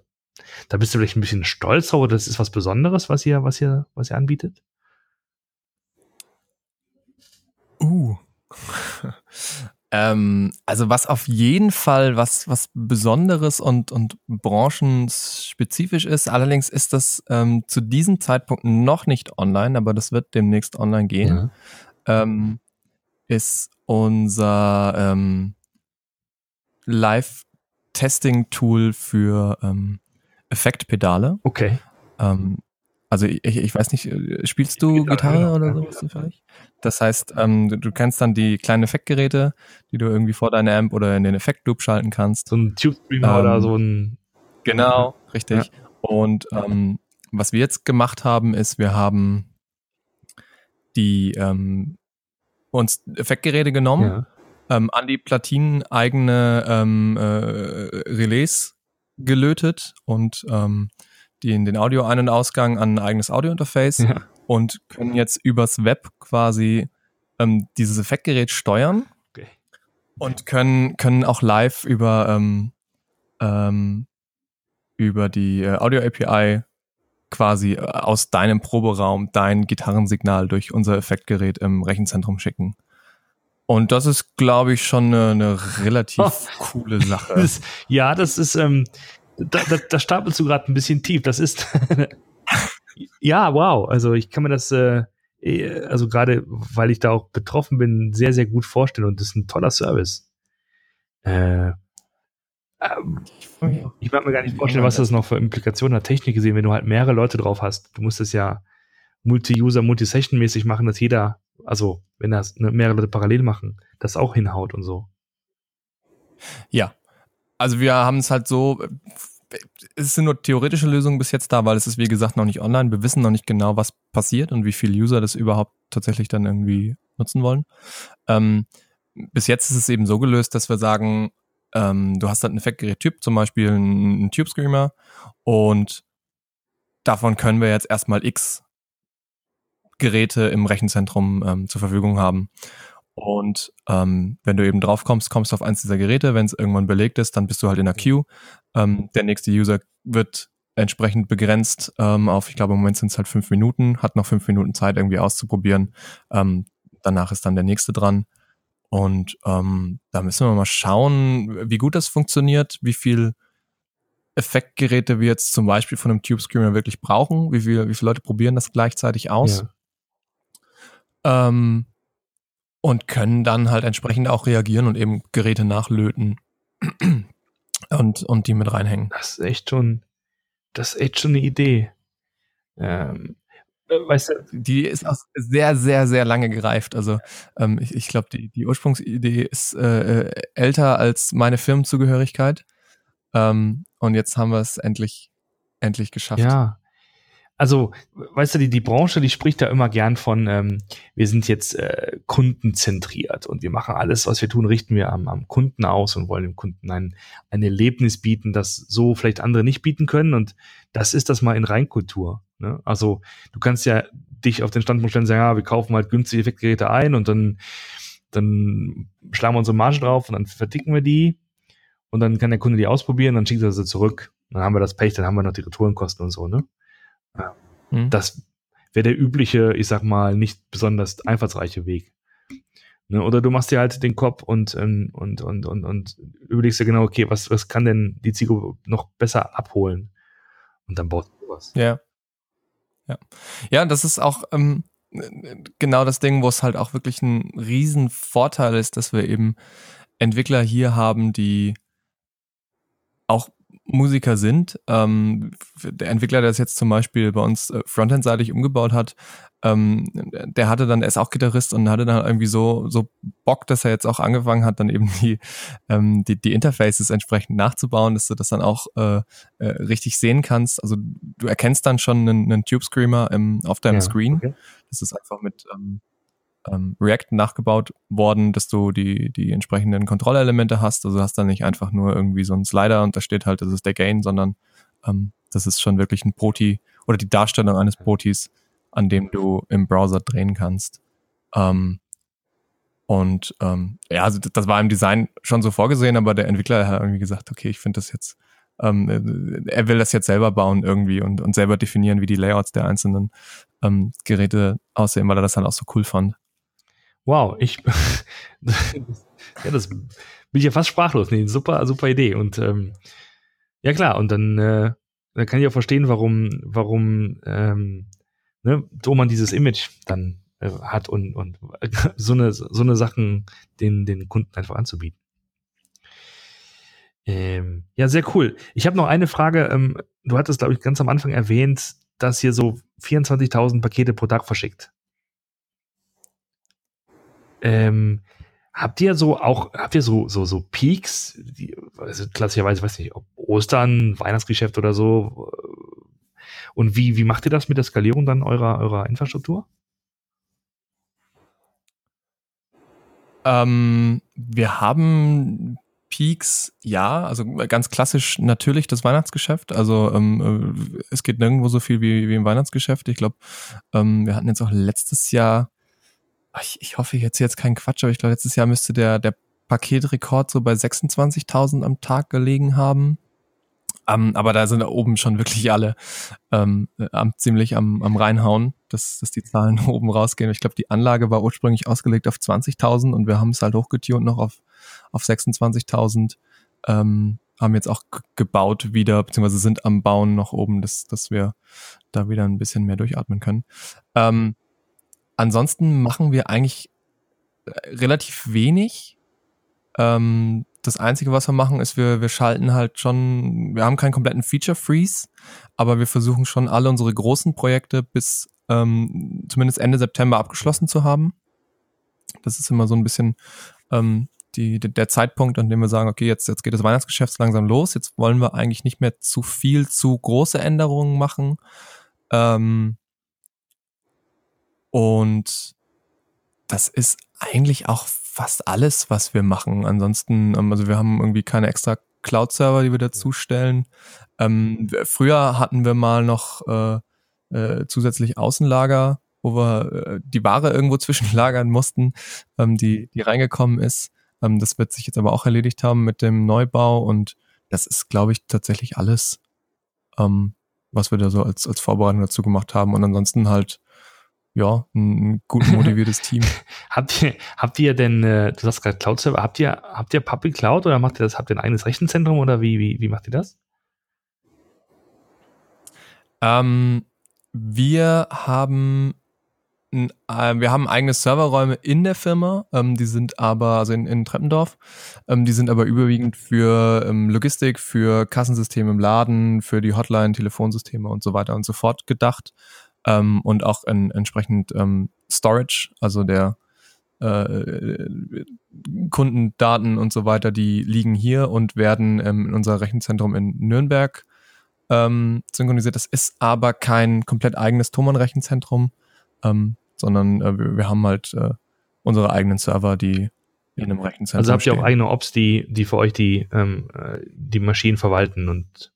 da bist du vielleicht ein bisschen stolz oder das ist was Besonderes, was ihr, was ihr, was ihr anbietet? Uh. ähm, also was auf jeden Fall was, was Besonderes und, und branchenspezifisch ist. Allerdings ist das ähm, zu diesem Zeitpunkt noch nicht online, aber das wird demnächst online gehen. Ja. Ähm, ist unser ähm, Live-Testing-Tool für ähm, Effektpedale. Okay. Ähm, also ich, ich weiß nicht, äh, spielst du Gitarre, Gitarre oder sowas zufällig? Das heißt, ähm, du, du kennst dann die kleinen Effektgeräte, die du irgendwie vor deinem Amp oder in den Effektloop schalten kannst. So ein Tube Streamer ähm, oder so ein. Genau, richtig. Ja. Und ähm, was wir jetzt gemacht haben, ist, wir haben die ähm, uns Effektgeräte genommen, ja. ähm, an die Platinen eigene ähm, äh, Relais gelötet und ähm, die in den Audio-Ein- und Ausgang an ein eigenes Audio-Interface ja. und können jetzt übers Web quasi ähm, dieses Effektgerät steuern okay. und können, können auch live über, ähm, ähm, über die äh, Audio-API quasi äh, aus deinem Proberaum dein Gitarrensignal durch unser Effektgerät im Rechenzentrum schicken. Und das ist, glaube ich, schon eine, eine relativ oh. coole Sache. Das, ja, das ist, ähm, da, da, da stapelst du gerade ein bisschen tief. Das ist, ja, wow. Also ich kann mir das, äh, eh, also gerade, weil ich da auch betroffen bin, sehr, sehr gut vorstellen und das ist ein toller Service. Äh, ähm, ich mag mir gar nicht vorstellen, was das noch für Implikationen hat, Technik gesehen, wenn du halt mehrere Leute drauf hast. Du musst es ja Multi-User, Multi-Session-mäßig machen, dass jeder, also wenn das ne, mehrere Leute parallel machen, das auch hinhaut und so. Ja. Also wir haben es halt so, es sind nur theoretische Lösungen bis jetzt da, weil es ist wie gesagt noch nicht online. Wir wissen noch nicht genau, was passiert und wie viele User das überhaupt tatsächlich dann irgendwie nutzen wollen. Ähm, bis jetzt ist es eben so gelöst, dass wir sagen, ähm, du hast halt ein Effektgerät-Typ, zum Beispiel einen Tube Screamer und davon können wir jetzt erstmal x Geräte im Rechenzentrum ähm, zur Verfügung haben. Und ähm, wenn du eben drauf kommst, kommst du auf eins dieser Geräte. Wenn es irgendwann belegt ist, dann bist du halt in der Queue. Ähm, der nächste User wird entsprechend begrenzt ähm, auf, ich glaube, im Moment sind es halt fünf Minuten, hat noch fünf Minuten Zeit irgendwie auszuprobieren. Ähm, danach ist dann der nächste dran. Und ähm, da müssen wir mal schauen, wie gut das funktioniert, wie viel Effektgeräte wir jetzt zum Beispiel von einem Tube Screamer wirklich brauchen, wie, viel, wie viele Leute probieren das gleichzeitig aus. Ja. Ähm, und können dann halt entsprechend auch reagieren und eben Geräte nachlöten und, und die mit reinhängen. Das ist echt schon, das ist echt schon eine Idee. Ähm, äh, weißt du, die ist auch sehr, sehr, sehr lange gereift. Also ähm, ich, ich glaube, die, die Ursprungsidee ist äh, äh, älter als meine Firmenzugehörigkeit. Ähm, und jetzt haben wir es endlich, endlich geschafft. Ja, also, weißt du, die, die Branche, die spricht da immer gern von, ähm, wir sind jetzt äh, kundenzentriert und wir machen alles, was wir tun, richten wir am, am Kunden aus und wollen dem Kunden ein, ein Erlebnis bieten, das so vielleicht andere nicht bieten können. Und das ist das mal in Reinkultur. Ne? Also, du kannst ja dich auf den Standpunkt stellen und sagen, ja, wir kaufen halt günstige Effektgeräte ein und dann, dann schlagen wir unsere Marge drauf und dann verdicken wir die und dann kann der Kunde die ausprobieren, dann schickt er sie zurück. Dann haben wir das Pech, dann haben wir noch die Retourenkosten und so, ne? Mhm. Das wäre der übliche, ich sag mal, nicht besonders einfallsreiche Weg. Ne? Oder du machst dir halt den Kopf und, ähm, und, und, und, und überlegst dir genau, okay, was, was kann denn die Zielgruppe noch besser abholen? Und dann baust du was. Ja. Ja, ja das ist auch ähm, genau das Ding, wo es halt auch wirklich ein riesen Vorteil ist, dass wir eben Entwickler hier haben, die auch Musiker sind. Ähm, der Entwickler, der das jetzt zum Beispiel bei uns äh, frontendseitig umgebaut hat, ähm, der hatte dann, er ist auch Gitarrist und hatte dann irgendwie so, so Bock, dass er jetzt auch angefangen hat, dann eben die, ähm, die, die Interfaces entsprechend nachzubauen, dass du das dann auch äh, äh, richtig sehen kannst. Also du erkennst dann schon einen, einen Tube Screamer im, auf deinem ja, Screen. Okay. Das ist einfach mit ähm, ähm, React nachgebaut worden, dass du die, die entsprechenden Kontrollelemente hast. Also hast dann nicht einfach nur irgendwie so einen Slider und da steht halt, das ist der Gain, sondern ähm, das ist schon wirklich ein Proti oder die Darstellung eines Protis, an dem du im Browser drehen kannst. Ähm, und ähm, ja, also das war im Design schon so vorgesehen, aber der Entwickler hat irgendwie gesagt, okay, ich finde das jetzt, ähm, er will das jetzt selber bauen irgendwie und, und selber definieren, wie die Layouts der einzelnen ähm, Geräte aussehen, weil er das dann auch so cool fand. Wow, ich, ja, das bin ich ja fast sprachlos. Nee, super, super Idee. Und ähm, ja klar, und dann, äh, dann kann ich auch verstehen, warum, warum ähm, ne, Doman dieses Image dann äh, hat und, und so eine, so eine Sachen den, den Kunden einfach anzubieten. Ähm, ja, sehr cool. Ich habe noch eine Frage. Ähm, du hattest, glaube ich, ganz am Anfang erwähnt, dass hier so 24.000 Pakete pro Tag verschickt. Ähm, habt ihr so auch, habt ihr so, so, so Peaks, die, also klassischerweise, weiß nicht, ob Ostern, Weihnachtsgeschäft oder so? Und wie, wie macht ihr das mit der Skalierung dann eurer, eurer Infrastruktur? Ähm, wir haben Peaks, ja, also ganz klassisch natürlich das Weihnachtsgeschäft. Also ähm, äh, es geht nirgendwo so viel wie, wie im Weihnachtsgeschäft. Ich glaube, ähm, wir hatten jetzt auch letztes Jahr ich, ich hoffe, ich erzähle jetzt keinen Quatsch, aber ich glaube, letztes Jahr müsste der, der Paketrekord so bei 26.000 am Tag gelegen haben. Um, ähm, aber da sind da oben schon wirklich alle ähm, am, ziemlich am, am reinhauen, dass, dass die Zahlen oben rausgehen. Ich glaube, die Anlage war ursprünglich ausgelegt auf 20.000 und wir haben es halt hochgetunt noch auf, auf 26.000. Ähm, haben jetzt auch gebaut wieder, beziehungsweise sind am Bauen noch oben, dass, dass wir da wieder ein bisschen mehr durchatmen können. Ähm, ansonsten machen wir eigentlich äh, relativ wenig. Ähm, das Einzige, was wir machen, ist, wir, wir schalten halt schon, wir haben keinen kompletten Feature Freeze, aber wir versuchen schon alle unsere großen Projekte bis ähm, zumindest Ende September abgeschlossen zu haben. Das ist immer so ein bisschen ähm, die, der Zeitpunkt, an dem wir sagen, okay, jetzt, jetzt geht das Weihnachtsgeschäft langsam los, jetzt wollen wir eigentlich nicht mehr zu viel, zu große Änderungen machen. Ähm, und das ist eigentlich auch fast alles, was wir machen. Ansonsten, ähm, also wir haben irgendwie keine extra Cloud-Server, die wir dazustellen. Ähm, früher hatten wir mal noch äh, äh, zusätzlich Außenlager, wo wir äh, die Ware irgendwo zwischenlagern mussten, ähm, die, die reingekommen ist. Ähm, das wird sich jetzt aber auch erledigt haben mit dem Neubau und das ist, glaube ich, tatsächlich alles, ähm, was wir da so als, als Vorbereitung dazu gemacht haben. Und ansonsten halt ja, ein gut motiviertes Team. habt ihr, habt ihr denn, äh, du sagst gerade Cloud Server, habt ihr, habt ihr Public Cloud oder macht ihr das, habt ihr ein eigenes Rechenzentrum oder wie, wie, wie macht ihr das? Ähm, wir haben äh, wir haben eigene Serverräume in der Firma, ähm, die sind aber, also in, in Treppendorf, ähm, die sind aber überwiegend für ähm, Logistik, für Kassensysteme im Laden, für die Hotline, Telefonsysteme und so weiter und so fort gedacht ähm, und auch in, entsprechend ähm, Storage, also der äh, Kundendaten und so weiter, die liegen hier und werden ähm, in unser Rechenzentrum in Nürnberg ähm, synchronisiert. Das ist aber kein komplett eigenes Thomann-Rechenzentrum, ähm, sondern äh, wir, wir, haben halt äh, unsere eigenen Server, die in einem Rechenzentrum Also habt ihr auch eigene Ops, die, die für euch die, ähm, äh, die Maschinen verwalten und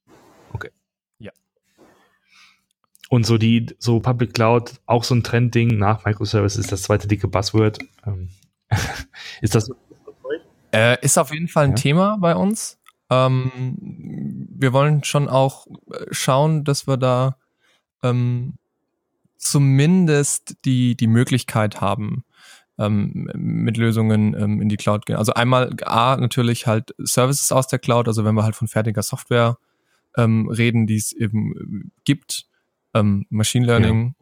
und so die, so Public Cloud, auch so ein Trendding nach Microservices, das zweite dicke Buzzword. Ähm, ist das? Äh, ist auf jeden Fall ein ja. Thema bei uns. Ähm, wir wollen schon auch äh, schauen, dass wir da ähm, zumindest die, die Möglichkeit haben, ähm, mit Lösungen ähm, in die Cloud gehen. Also einmal A, natürlich halt Services aus der Cloud, also wenn wir halt von fertiger Software ähm, reden, die es eben gibt, ähm, Machine Learning,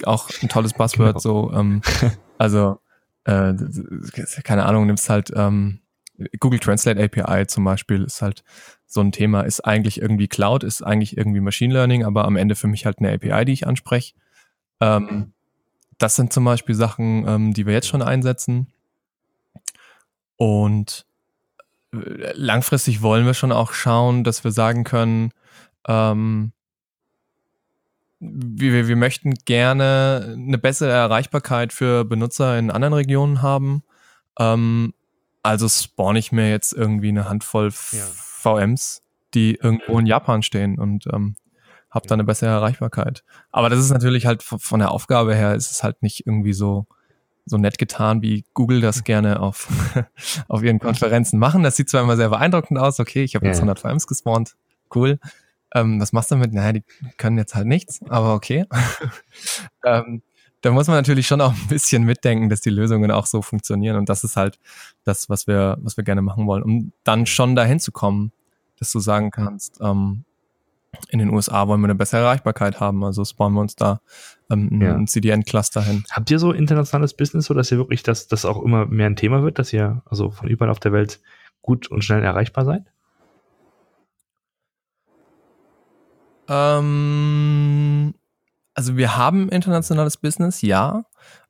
ja. auch ein tolles Buzzword, genau. so, ähm, also äh, keine Ahnung, nimmst halt ähm, Google Translate API zum Beispiel ist halt so ein Thema, ist eigentlich irgendwie Cloud, ist eigentlich irgendwie Machine Learning, aber am Ende für mich halt eine API, die ich anspreche. Ähm, das sind zum Beispiel Sachen, ähm, die wir jetzt schon einsetzen. Und äh, langfristig wollen wir schon auch schauen, dass wir sagen können, ähm, wir, wir möchten gerne eine bessere Erreichbarkeit für Benutzer in anderen Regionen haben. Ähm, also spawn ich mir jetzt irgendwie eine Handvoll ja. VMs, die irgendwo in Japan stehen und ähm, habe dann eine bessere Erreichbarkeit. Aber das ist natürlich halt von der Aufgabe her ist es halt nicht irgendwie so so nett getan, wie Google das gerne auf, auf ihren Konferenzen machen. Das sieht zwar immer sehr beeindruckend aus, okay, ich habe jetzt 100 VMs gespawnt, cool. Ähm, was machst du damit? Naja, die können jetzt halt nichts, aber okay. ähm, da muss man natürlich schon auch ein bisschen mitdenken, dass die Lösungen auch so funktionieren. Und das ist halt das, was wir, was wir gerne machen wollen, um dann schon dahin zu kommen, dass du sagen kannst, ähm, in den USA wollen wir eine bessere Erreichbarkeit haben, also spawnen wir uns da ähm, ja. ein CDN-Cluster hin. Habt ihr so internationales Business, so dass ihr wirklich, dass das auch immer mehr ein Thema wird, dass ihr also von überall auf der Welt gut und schnell erreichbar seid? Ähm, also wir haben internationales Business, ja.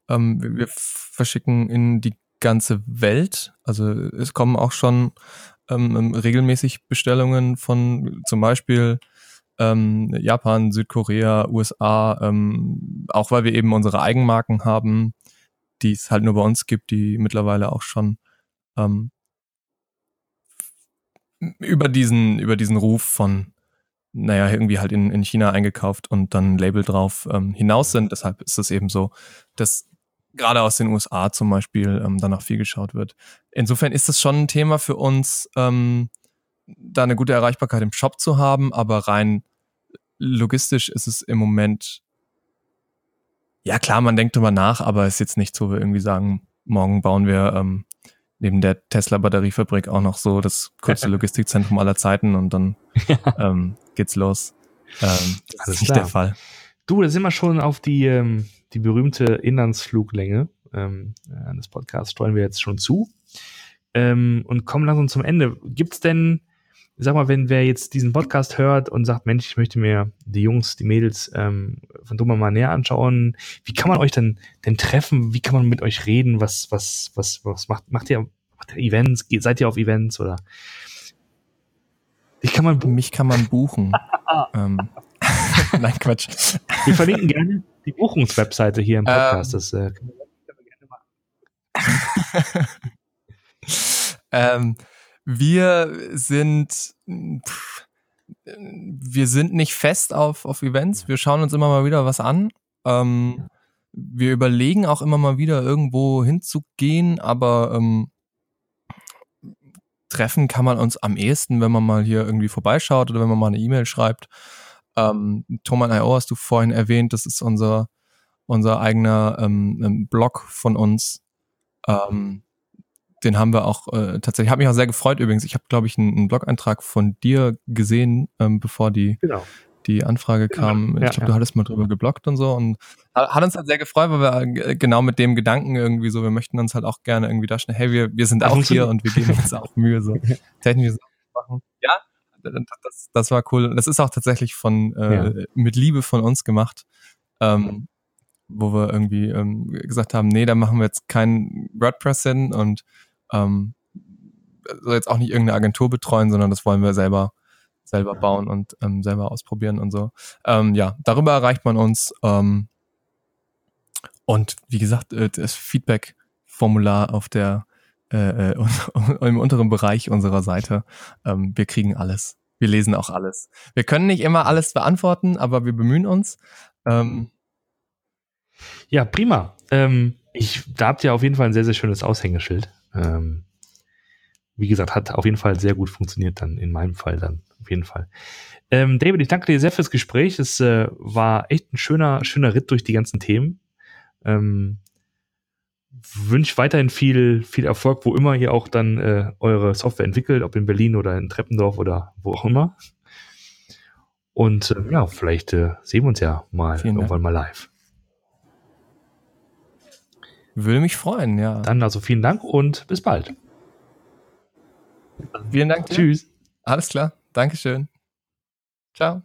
Ähm, wir, wir verschicken in die ganze Welt. Also es kommen auch schon ähm, ähm regelmäßig Bestellungen von zum Beispiel ähm, Japan, Südkorea, USA, ähm, auch weil wir eben unsere Eigenmarken haben, die es halt nur bei uns gibt, die mittlerweile auch schon ähm, über diesen über diesen Ruf von naja, irgendwie halt in, in China eingekauft und dann ein Label drauf ähm, hinaus sind. Deshalb ist es eben so, dass gerade aus den USA zum Beispiel ähm, danach viel geschaut wird. Insofern ist es schon ein Thema für uns, ähm, da eine gute Erreichbarkeit im Shop zu haben, aber rein logistisch ist es im Moment, ja klar, man denkt drüber nach, aber es ist jetzt nicht so, wir irgendwie sagen, morgen bauen wir ähm, neben der Tesla-Batteriefabrik auch noch so das größte Logistikzentrum aller Zeiten und dann ja. ähm, geht's los. Ähm, das Alles ist nicht klar. der Fall. Du, da sind wir schon auf die, ähm, die berühmte Inlandsfluglänge ähm, äh, des Podcasts, steuern wir jetzt schon zu ähm, und kommen langsam zum Ende. Gibt's denn, sag mal, wenn wer jetzt diesen Podcast hört und sagt, Mensch, ich möchte mir die Jungs, die Mädels ähm, von Dummer mal näher anschauen, wie kann man euch denn, denn treffen? Wie kann man mit euch reden? Was, was, was, was macht, macht ihr, macht ihr Events? Seid ihr auf Events oder ich kann man Mich kann man buchen. ähm. Nein, Quatsch. Wir verlinken gerne die Buchungswebseite hier im Podcast. Ähm, das äh, können wir gerne machen. ähm, wir sind pff, wir sind nicht fest auf, auf Events. Wir schauen uns immer mal wieder was an. Ähm, wir überlegen auch immer mal wieder irgendwo hinzugehen, aber ähm, treffen kann man uns am ehesten, wenn man mal hier irgendwie vorbeischaut oder wenn man mal eine E-Mail schreibt. Ähm, Thoman.io hast du vorhin erwähnt, das ist unser, unser eigener ähm, ähm, Blog von uns. Ähm, den haben wir auch äh, tatsächlich, habe mich auch sehr gefreut übrigens. Ich habe, glaube ich, einen, einen Blog-Eintrag von dir gesehen, ähm, bevor die genau die Anfrage kam. Ja, ich glaube, ja. du hattest mal drüber geblockt und so. Und hat uns halt sehr gefreut, weil wir genau mit dem Gedanken irgendwie so, wir möchten uns halt auch gerne irgendwie da schnell, hey, wir, wir sind auch hier und wir geben uns auch Mühe, so technische Sachen machen. Ja, das, das war cool. Das ist auch tatsächlich von äh, mit Liebe von uns gemacht. Ähm, wo wir irgendwie ähm, gesagt haben, nee, da machen wir jetzt kein WordPress hin und ähm, soll jetzt auch nicht irgendeine Agentur betreuen, sondern das wollen wir selber selber bauen und ähm, selber ausprobieren und so. Ähm, ja, darüber erreicht man uns. Ähm, und wie gesagt, äh, das Feedback-Formular auf der äh, äh im unteren Bereich unserer Seite. Ähm, wir kriegen alles. Wir lesen auch alles. Wir können nicht immer alles beantworten, aber wir bemühen uns. Ähm, ja, prima. Ähm, ich, da habt ihr auf jeden Fall ein sehr, sehr schönes Aushängeschild. Ähm, wie gesagt, hat auf jeden Fall sehr gut funktioniert dann, in meinem Fall dann, auf jeden Fall. Ähm, David, ich danke dir sehr fürs Gespräch. Es äh, war echt ein schöner, schöner Ritt durch die ganzen Themen. Ähm, wünsche weiterhin viel, viel Erfolg, wo immer ihr auch dann äh, eure Software entwickelt, ob in Berlin oder in Treppendorf oder wo auch immer. Und äh, ja, vielleicht äh, sehen wir uns ja mal Vielen irgendwann Dank. mal live. Würde mich freuen, ja. Dann also vielen Dank und bis bald. Vielen Dank. Dir. Tschüss. Alles klar. Dankeschön. Ciao.